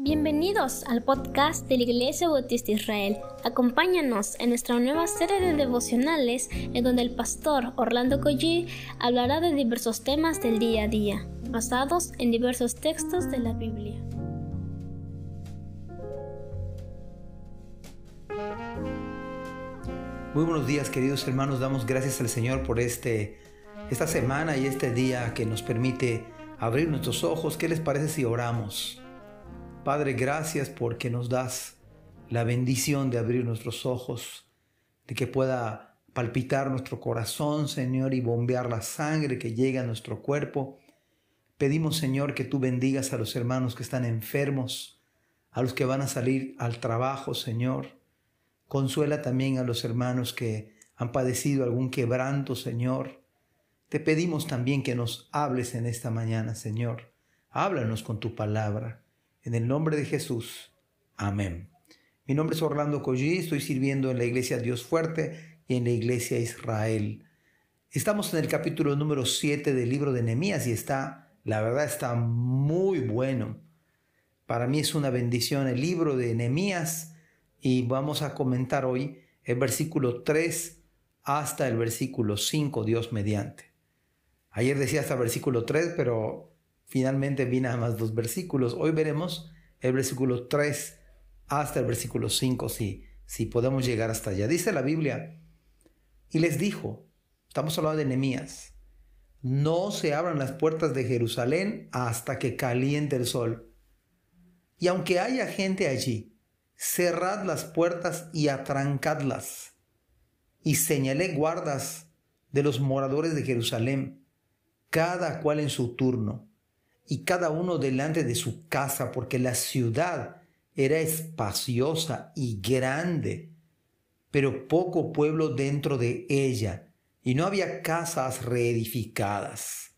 Bienvenidos al podcast de la Iglesia Bautista Israel. Acompáñanos en nuestra nueva serie de devocionales en donde el pastor Orlando Collie hablará de diversos temas del día a día, basados en diversos textos de la Biblia. Muy buenos días queridos hermanos, damos gracias al Señor por este, esta semana y este día que nos permite abrir nuestros ojos. ¿Qué les parece si oramos? Padre, gracias porque nos das la bendición de abrir nuestros ojos, de que pueda palpitar nuestro corazón, Señor, y bombear la sangre que llega a nuestro cuerpo. Pedimos, Señor, que tú bendigas a los hermanos que están enfermos, a los que van a salir al trabajo, Señor. Consuela también a los hermanos que han padecido algún quebranto, Señor. Te pedimos también que nos hables en esta mañana, Señor. Háblanos con tu palabra. En el nombre de Jesús. Amén. Mi nombre es Orlando Collí, estoy sirviendo en la iglesia Dios Fuerte y en la iglesia Israel. Estamos en el capítulo número 7 del libro de Nehemías y está, la verdad está muy bueno. Para mí es una bendición el libro de Nehemías y vamos a comentar hoy el versículo 3 hasta el versículo 5, Dios mediante. Ayer decía hasta el versículo 3, pero Finalmente vi nada más dos versículos. Hoy veremos el versículo 3 hasta el versículo 5, si, si podemos llegar hasta allá. Dice la Biblia, y les dijo, estamos hablando de Nehemías, no se abran las puertas de Jerusalén hasta que caliente el sol. Y aunque haya gente allí, cerrad las puertas y atrancadlas. Y señalé guardas de los moradores de Jerusalén, cada cual en su turno y cada uno delante de su casa, porque la ciudad era espaciosa y grande, pero poco pueblo dentro de ella, y no había casas reedificadas.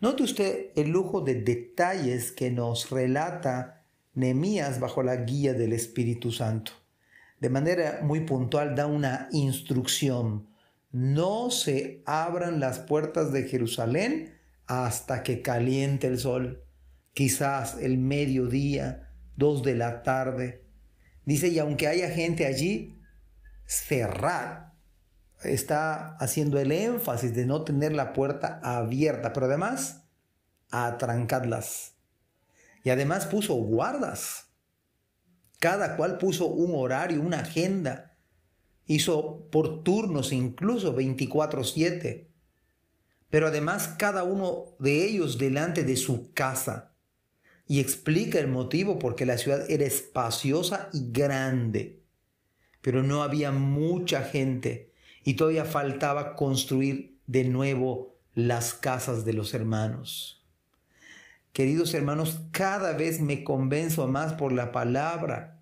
Note usted el lujo de detalles que nos relata Nehemías bajo la guía del Espíritu Santo. De manera muy puntual da una instrucción. No se abran las puertas de Jerusalén hasta que caliente el sol, quizás el mediodía, dos de la tarde. Dice, y aunque haya gente allí, cerrar. Está haciendo el énfasis de no tener la puerta abierta, pero además, atrancarlas. Y además puso guardas. Cada cual puso un horario, una agenda. Hizo por turnos incluso 24/7 pero además cada uno de ellos delante de su casa. Y explica el motivo porque la ciudad era espaciosa y grande, pero no había mucha gente y todavía faltaba construir de nuevo las casas de los hermanos. Queridos hermanos, cada vez me convenzo más por la palabra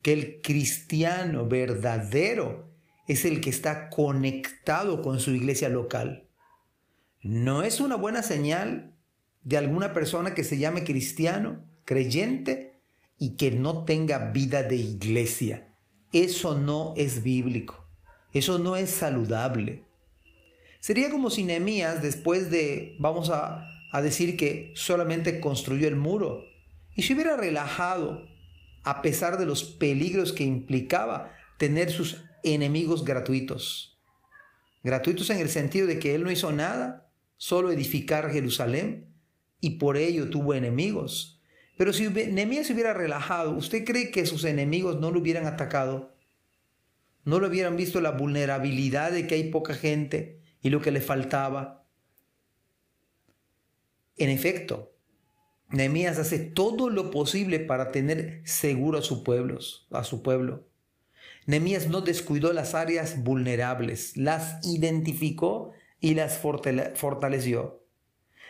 que el cristiano verdadero es el que está conectado con su iglesia local no es una buena señal de alguna persona que se llame cristiano, creyente, y que no tenga vida de iglesia. Eso no es bíblico. Eso no es saludable. Sería como si Nehemías, después de, vamos a, a decir que solamente construyó el muro, y se hubiera relajado, a pesar de los peligros que implicaba tener sus enemigos gratuitos. Gratuitos en el sentido de que él no hizo nada, solo edificar Jerusalén y por ello tuvo enemigos. Pero si Nehemías se hubiera relajado, ¿usted cree que sus enemigos no lo hubieran atacado? ¿No lo hubieran visto la vulnerabilidad de que hay poca gente y lo que le faltaba? En efecto, Nehemías hace todo lo posible para tener seguro a su pueblo, a su pueblo. Nehemías no descuidó las áreas vulnerables, las identificó y las fortaleció.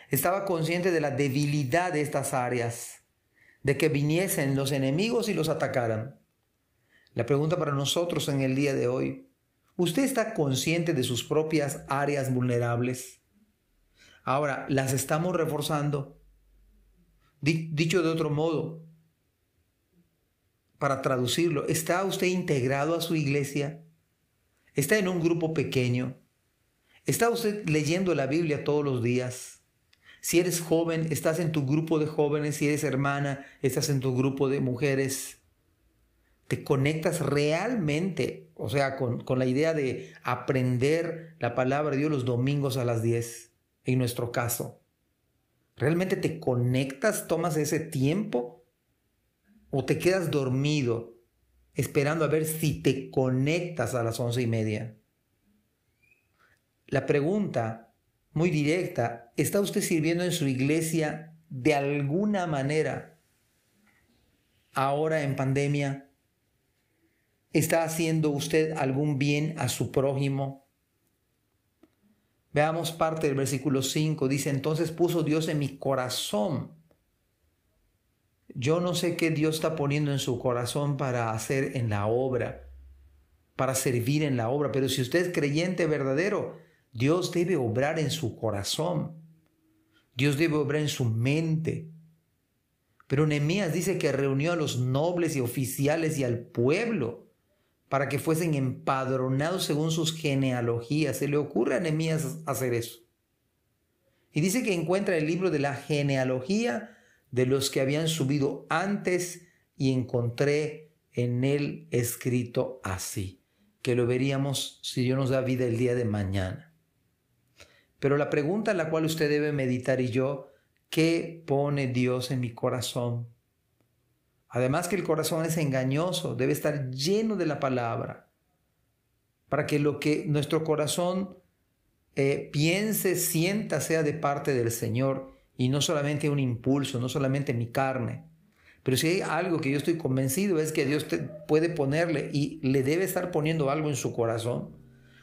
Estaba consciente de la debilidad de estas áreas, de que viniesen los enemigos y los atacaran. La pregunta para nosotros en el día de hoy, ¿usted está consciente de sus propias áreas vulnerables? Ahora, ¿las estamos reforzando? Dicho de otro modo, para traducirlo, ¿está usted integrado a su iglesia? ¿Está en un grupo pequeño? ¿Está usted leyendo la Biblia todos los días? Si eres joven, estás en tu grupo de jóvenes, si eres hermana, estás en tu grupo de mujeres. Te conectas realmente, o sea, con, con la idea de aprender la palabra de Dios los domingos a las 10, en nuestro caso. ¿Realmente te conectas, tomas ese tiempo? ¿O te quedas dormido esperando a ver si te conectas a las once y media? La pregunta muy directa, ¿está usted sirviendo en su iglesia de alguna manera ahora en pandemia? ¿Está haciendo usted algún bien a su prójimo? Veamos parte del versículo 5. Dice, entonces puso Dios en mi corazón. Yo no sé qué Dios está poniendo en su corazón para hacer en la obra, para servir en la obra, pero si usted es creyente verdadero, Dios debe obrar en su corazón. Dios debe obrar en su mente. Pero Nehemías dice que reunió a los nobles y oficiales y al pueblo para que fuesen empadronados según sus genealogías. ¿Se le ocurre a Nehemías hacer eso? Y dice que encuentra el libro de la genealogía de los que habían subido antes y encontré en él escrito así, que lo veríamos si Dios nos da vida el día de mañana. Pero la pregunta en la cual usted debe meditar y yo, ¿qué pone Dios en mi corazón? Además que el corazón es engañoso, debe estar lleno de la palabra, para que lo que nuestro corazón eh, piense, sienta, sea de parte del Señor y no solamente un impulso, no solamente mi carne. Pero si hay algo que yo estoy convencido es que Dios te puede ponerle y le debe estar poniendo algo en su corazón,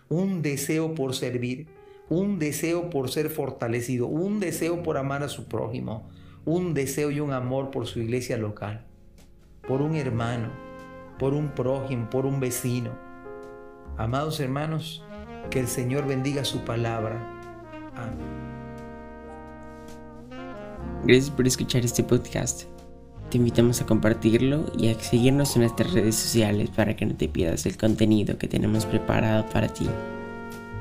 un deseo por servir un deseo por ser fortalecido, un deseo por amar a su prójimo, un deseo y un amor por su iglesia local, por un hermano, por un prójimo, por un vecino. Amados hermanos, que el Señor bendiga su palabra. Amén. Gracias por escuchar este podcast. Te invitamos a compartirlo y a seguirnos en nuestras redes sociales para que no te pierdas el contenido que tenemos preparado para ti.